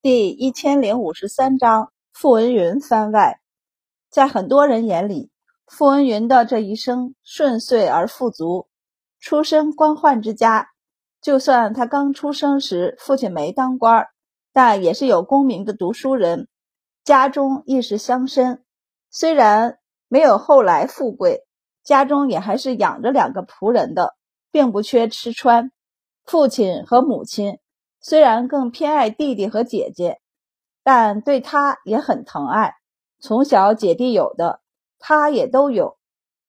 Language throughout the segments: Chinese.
第一千零五十三章傅文云番外。在很多人眼里，傅文云的这一生顺遂而富足，出身官宦之家。就算他刚出生时父亲没当官，但也是有功名的读书人，家中亦是乡绅。虽然没有后来富贵，家中也还是养着两个仆人的，并不缺吃穿。父亲和母亲。虽然更偏爱弟弟和姐姐，但对他也很疼爱。从小姐弟有的，他也都有。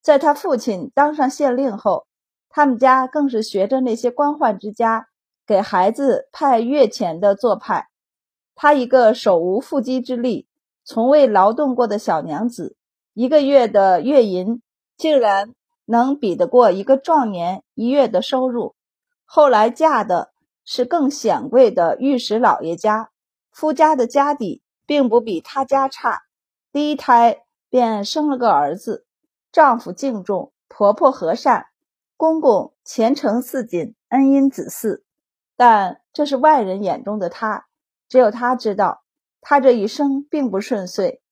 在他父亲当上县令后，他们家更是学着那些官宦之家给孩子派月钱的做派。他一个手无缚鸡之力、从未劳动过的小娘子，一个月的月银竟然能比得过一个壮年一月的收入。后来嫁的。是更显贵的御史老爷家，夫家的家底并不比他家差。第一胎便生了个儿子，丈夫敬重，婆婆和善，公公前程似锦，恩因子嗣。但这是外人眼中的他，只有他知道，他这一生并不顺遂。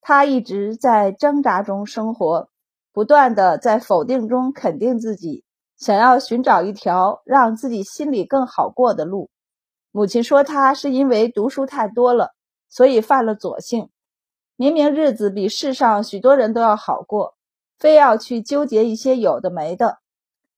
他一直在挣扎中生活，不断的在否定中肯定自己。想要寻找一条让自己心里更好过的路。母亲说他是因为读书太多了，所以犯了左性。明明日子比世上许多人都要好过，非要去纠结一些有的没的。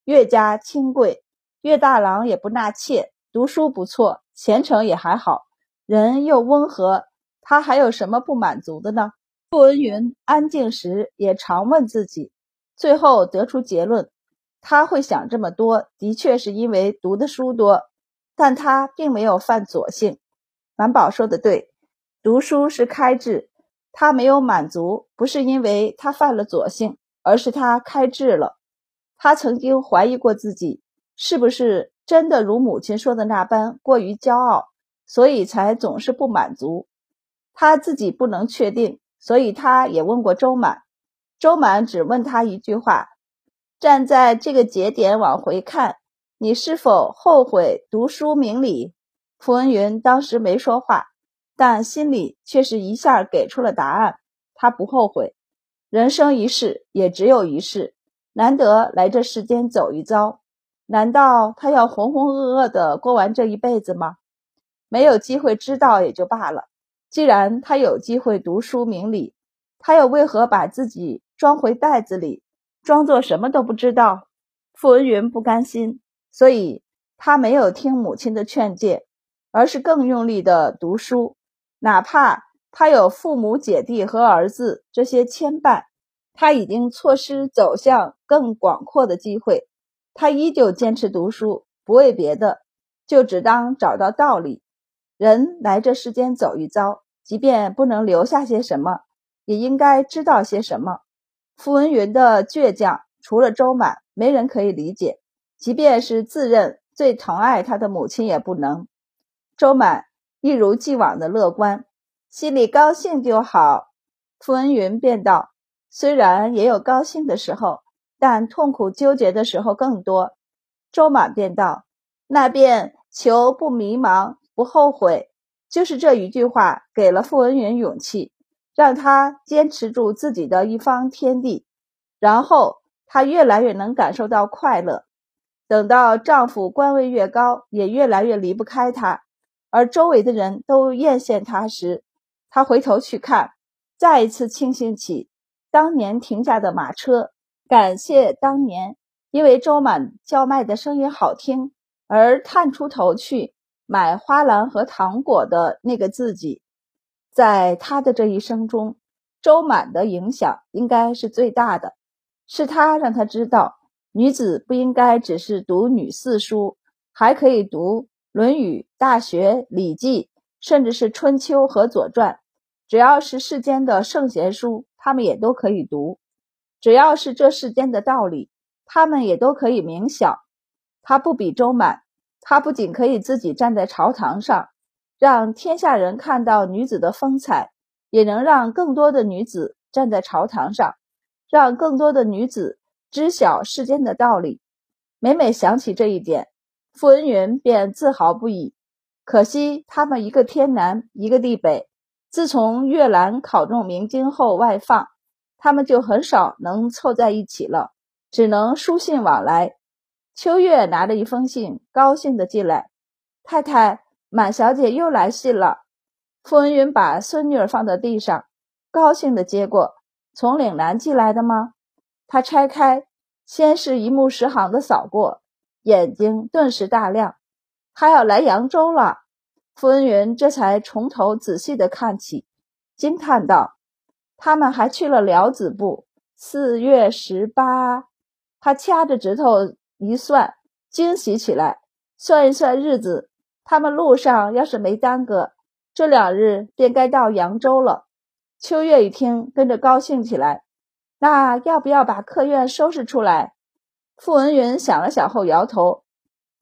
岳家清贵，岳大郎也不纳妾，读书不错，前程也还好，人又温和，他还有什么不满足的呢？傅文云安静时也常问自己，最后得出结论。他会想这么多，的确是因为读的书多，但他并没有犯左性。满宝说的对，读书是开智，他没有满足，不是因为他犯了左性，而是他开智了。他曾经怀疑过自己，是不是真的如母亲说的那般过于骄傲，所以才总是不满足。他自己不能确定，所以他也问过周满，周满只问他一句话。站在这个节点往回看，你是否后悔读书明理？傅文云当时没说话，但心里却是一下给出了答案。他不后悔，人生一世也只有一世，难得来这世间走一遭，难道他要浑浑噩噩的过完这一辈子吗？没有机会知道也就罢了，既然他有机会读书明理，他又为何把自己装回袋子里？装作什么都不知道，傅文云不甘心，所以他没有听母亲的劝诫，而是更用力的读书。哪怕他有父母、姐弟和儿子这些牵绊，他已经错失走向更广阔的机会，他依旧坚持读书，不为别的，就只当找到道理。人来这世间走一遭，即便不能留下些什么，也应该知道些什么。傅文云的倔强，除了周满，没人可以理解。即便是自认最疼爱他的母亲，也不能。周满一如既往的乐观，心里高兴就好。傅文云便道：“虽然也有高兴的时候，但痛苦纠结的时候更多。”周满便道：“那便求不迷茫，不后悔。”就是这一句话，给了傅文云勇气。让她坚持住自己的一方天地，然后她越来越能感受到快乐。等到丈夫官位越高，也越来越离不开她，而周围的人都艳羡她时，她回头去看，再一次庆幸起当年停下的马车，感谢当年因为周满叫卖的声音好听而探出头去买花篮和糖果的那个自己。在他的这一生中，周满的影响应该是最大的。是他让他知道，女子不应该只是读女四书，还可以读《论语》《大学》《礼记》，甚至是《春秋》和《左传》。只要是世间的圣贤书，他们也都可以读；只要是这世间的道理，他们也都可以冥想。他不比周满，他不仅可以自己站在朝堂上。让天下人看到女子的风采，也能让更多的女子站在朝堂上，让更多的女子知晓世间的道理。每每想起这一点，傅文云便自豪不已。可惜他们一个天南，一个地北。自从月兰考中明经后外放，他们就很少能凑在一起了，只能书信往来。秋月拿着一封信，高兴地进来：“太太，满小姐又来信了。”傅文云把孙女儿放在地上，高兴地接过：“从岭南寄来的吗？”他拆开，先是一目十行的扫过，眼睛顿时大亮：“他要来扬州了。”傅文云这才从头仔细地看起，惊叹道：“他们还去了辽子部。四月十八。”他掐着指头一算，惊喜起来。算一算日子，他们路上要是没耽搁，这两日便该到扬州了。秋月一听，跟着高兴起来。那要不要把客院收拾出来？傅文云想了想后摇头：“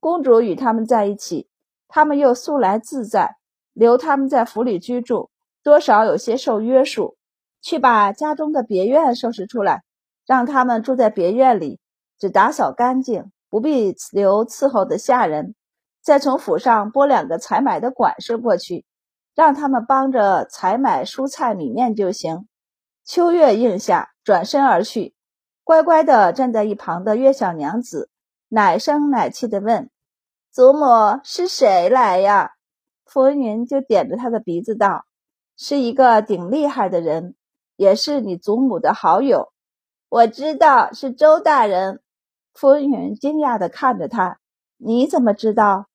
公主与他们在一起。”他们又素来自在，留他们在府里居住，多少有些受约束。去把家中的别院收拾出来，让他们住在别院里，只打扫干净，不必留伺候的下人。再从府上拨两个采买的管事过去，让他们帮着采买蔬菜米面就行。秋月应下，转身而去，乖乖的站在一旁的月小娘子，奶声奶气的问。祖母是谁来呀？傅文云就点着他的鼻子道：“是一个顶厉害的人，也是你祖母的好友。我知道是周大人。”傅文云惊讶的看着他：“你怎么知道？”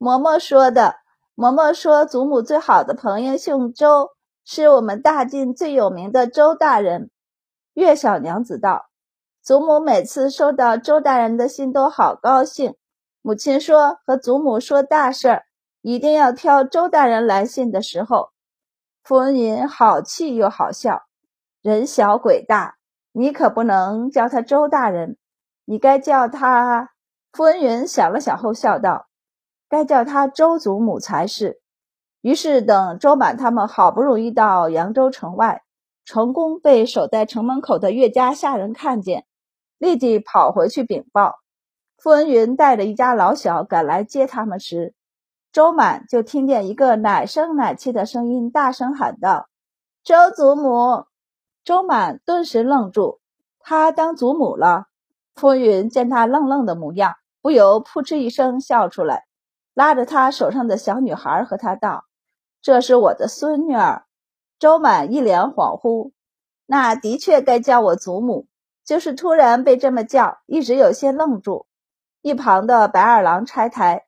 嬷嬷说的。嬷嬷说，祖母最好的朋友姓周，是我们大晋最有名的周大人。月小娘子道：“祖母每次收到周大人的信，都好高兴。”母亲说：“和祖母说大事儿，一定要挑周大人来信的时候。”傅文云好气又好笑，人小鬼大，你可不能叫他周大人，你该叫他……傅文云想了想后笑道：“该叫他周祖母才是。”于是等周满他们好不容易到扬州城外，成功被守在城门口的岳家下人看见，立即跑回去禀报。傅文云带着一家老小赶来接他们时，周满就听见一个奶声奶气的声音大声喊道：“周祖母！”周满顿时愣住，他当祖母了。傅文云见他愣愣的模样，不由扑哧一声笑出来，拉着他手上的小女孩和他道：“这是我的孙女儿。”周满一脸恍惚，那的确该叫我祖母，就是突然被这么叫，一直有些愣住。一旁的白二郎拆台，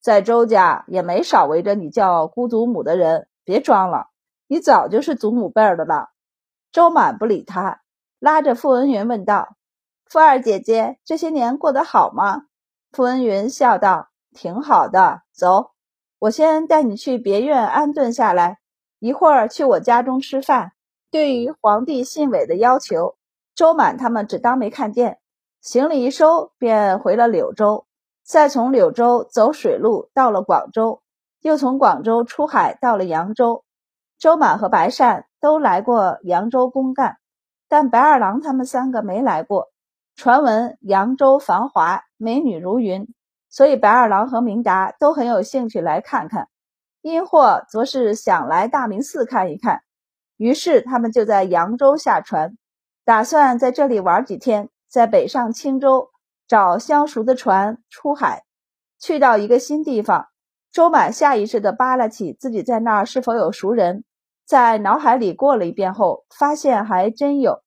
在周家也没少围着你叫姑祖母的人，别装了，你早就是祖母辈的了。周满不理他，拉着傅文云问道：“傅二姐姐这些年过得好吗？”傅文云笑道：“挺好的，走，我先带你去别院安顿下来，一会儿去我家中吃饭。”对于皇帝信委的要求，周满他们只当没看见。行李一收，便回了柳州，再从柳州走水路到了广州，又从广州出海到了扬州。周满和白善都来过扬州公干，但白二郎他们三个没来过。传闻扬州繁华，美女如云，所以白二郎和明达都很有兴趣来看看。殷霍则是想来大明寺看一看，于是他们就在扬州下船，打算在这里玩几天。在北上青州找相熟的船出海，去到一个新地方，周满下意识地扒拉起自己在那儿是否有熟人，在脑海里过了一遍后，发现还真有。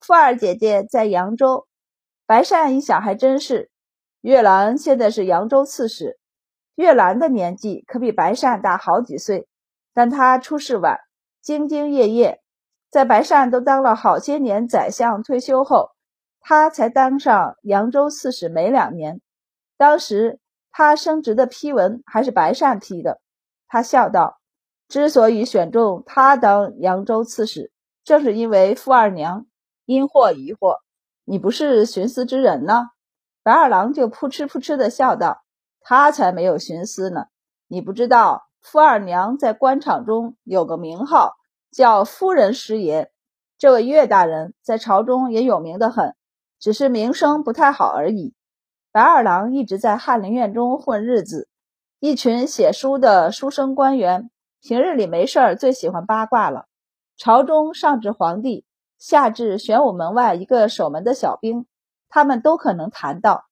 富二姐姐在扬州，白善一想还真是。月兰现在是扬州刺史，月兰的年纪可比白善大好几岁，但她出世晚，兢兢业业，在白善都当了好些年宰相，退休后。他才当上扬州刺史没两年，当时他升职的批文还是白善批的。他笑道：“之所以选中他当扬州刺史，正是因为傅二娘。”因祸疑惑：“你不是徇私之人呢？”白二郎就扑哧扑哧的笑道：“他才没有徇私呢！你不知道，傅二娘在官场中有个名号，叫夫人师爷。这位岳大人在朝中也有名的很。”只是名声不太好而已。白二郎一直在翰林院中混日子，一群写书的书生官员，平日里没事儿最喜欢八卦了。朝中上至皇帝，下至玄武门外一个守门的小兵，他们都可能谈到。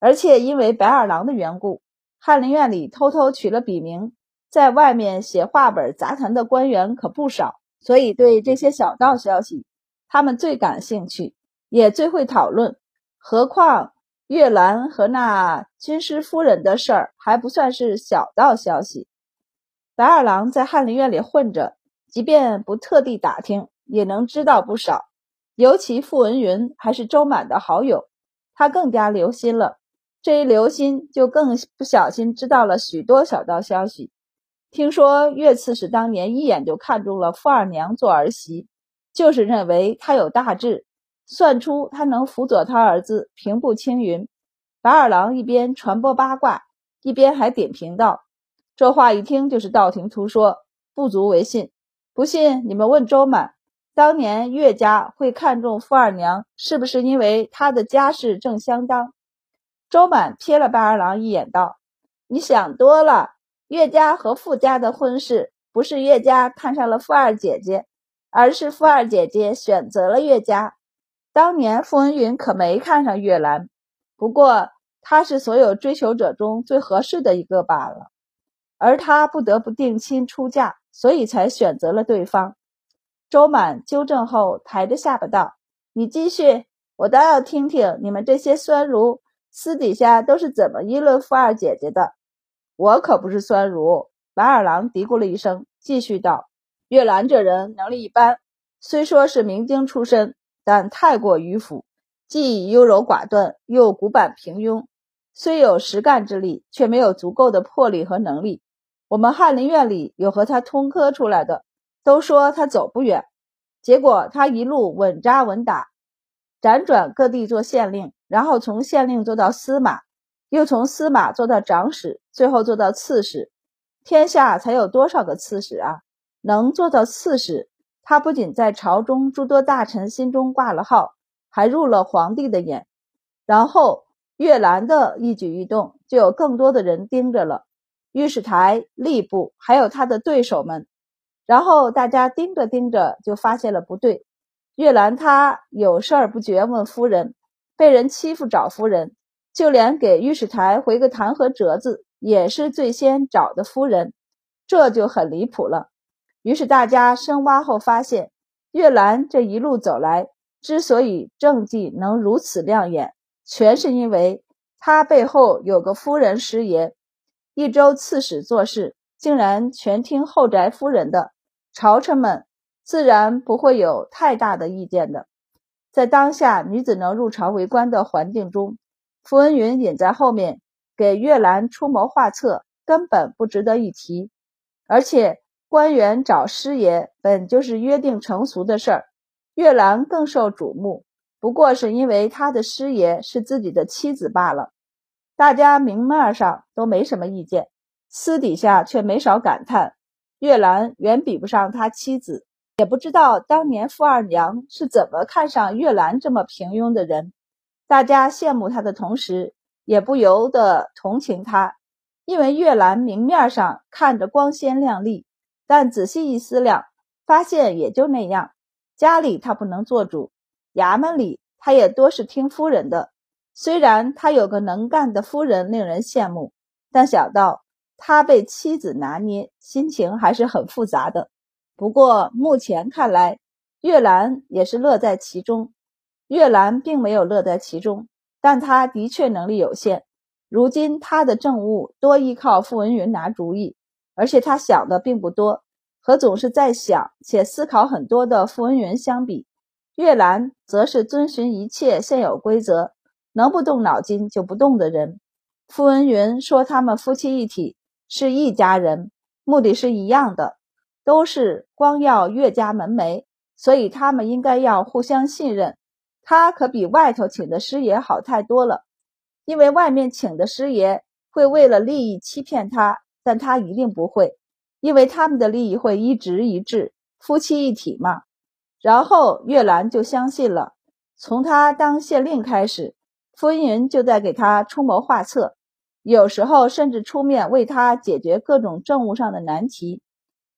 而且因为白二郎的缘故，翰林院里偷偷取了笔名，在外面写话本杂谈的官员可不少，所以对这些小道消息，他们最感兴趣，也最会讨论。何况月兰和那军师夫人的事儿还不算是小道消息。白二郎在翰林院里混着，即便不特地打听，也能知道不少。尤其傅文云还是周满的好友，他更加留心了。这一留心，就更不小心知道了许多小道消息。听说岳刺史当年一眼就看中了傅二娘做儿媳，就是认为她有大志，算出她能辅佐他儿子平步青云。白二郎一边传播八卦，一边还点评道：“这话一听就是道听途说，不足为信。不信你们问周满，当年岳家会看中傅二娘，是不是因为她的家世正相当？”周满瞥了白二郎一眼，道：“你想多了。岳家和傅家的婚事，不是岳家看上了傅二姐姐，而是傅二姐姐选择了岳家。当年傅文云可没看上岳兰，不过她是所有追求者中最合适的一个罢了。而他不得不定亲出嫁，所以才选择了对方。”周满纠正后，抬着下巴道：“你继续，我倒要听听你们这些酸儒。”私底下都是怎么议论富二姐姐的？我可不是酸儒。白二郎嘀咕了一声，继续道：“月兰这人能力一般，虽说是明经出身，但太过迂腐，既优柔寡断，又古板平庸。虽有实干之力，却没有足够的魄力和能力。我们翰林院里有和他通科出来的，都说他走不远。结果他一路稳扎稳打，辗转各地做县令。”然后从县令做到司马，又从司马做到长史，最后做到刺史。天下才有多少个刺史啊？能做到刺史，他不仅在朝中诸多大臣心中挂了号，还入了皇帝的眼。然后岳兰的一举一动，就有更多的人盯着了，御史台、吏部，还有他的对手们。然后大家盯着盯着，就发现了不对。岳兰他有事儿不绝问夫人。被人欺负找夫人，就连给御史台回个弹劾折子，也是最先找的夫人，这就很离谱了。于是大家深挖后发现，月兰这一路走来，之所以政绩能如此亮眼，全是因为她背后有个夫人师爷。一州刺史做事，竟然全听后宅夫人的，朝臣们自然不会有太大的意见的。在当下女子能入朝为官的环境中，傅文云隐在后面给月兰出谋划策，根本不值得一提。而且官员找师爷本就是约定成俗的事儿，月兰更受瞩目，不过是因为她的师爷是自己的妻子罢了。大家明面上都没什么意见，私底下却没少感叹：月兰远比不上他妻子。也不知道当年傅二娘是怎么看上月兰这么平庸的人。大家羡慕她的同时，也不由得同情她，因为月兰明面上看着光鲜亮丽，但仔细一思量，发现也就那样。家里她不能做主，衙门里她也多是听夫人的。虽然她有个能干的夫人令人羡慕，但想到他被妻子拿捏，心情还是很复杂的。不过目前看来，月兰也是乐在其中。月兰并没有乐在其中，但她的确能力有限。如今她的政务多依靠傅文云拿主意，而且她想的并不多。和总是在想且思考很多的傅文云相比，月兰则是遵循一切现有规则，能不动脑筋就不动的人。傅文云说他们夫妻一体是一家人，目的是一样的。都是光耀岳家门楣，所以他们应该要互相信任。他可比外头请的师爷好太多了，因为外面请的师爷会为了利益欺骗他，但他一定不会，因为他们的利益会一直一致，夫妻一体嘛。然后月兰就相信了，从他当县令开始，傅云就在给他出谋划策，有时候甚至出面为他解决各种政务上的难题。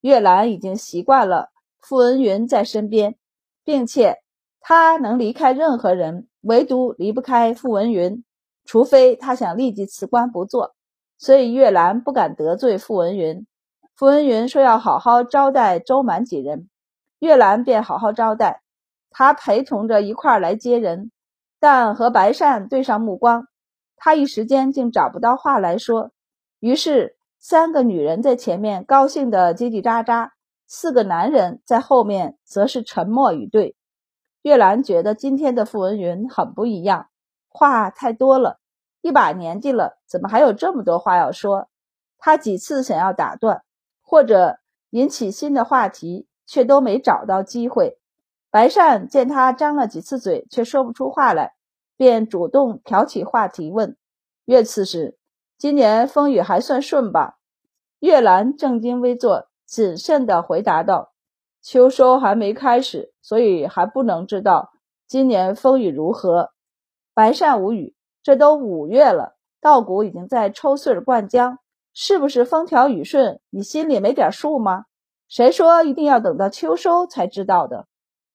月兰已经习惯了傅文云在身边，并且他能离开任何人，唯独离不开傅文云，除非他想立即辞官不做。所以月兰不敢得罪傅文云。傅文云说要好好招待周满几人，月兰便好好招待。他陪同着一块来接人，但和白善对上目光，他一时间竟找不到话来说。于是三个女人在前面高兴的叽叽喳喳，四个男人在后面则是沉默以对。月兰觉得今天的傅文云很不一样，话太多了，一把年纪了，怎么还有这么多话要说？他几次想要打断。或者引起新的话题，却都没找到机会。白善见他张了几次嘴，却说不出话来，便主动挑起话题问：“岳刺史，今年风雨还算顺吧？”月兰正襟危坐，谨慎地回答道：“秋收还没开始，所以还不能知道今年风雨如何。”白善无语，这都五月了，稻谷已经在抽穗灌浆。是不是风调雨顺？你心里没点数吗？谁说一定要等到秋收才知道的？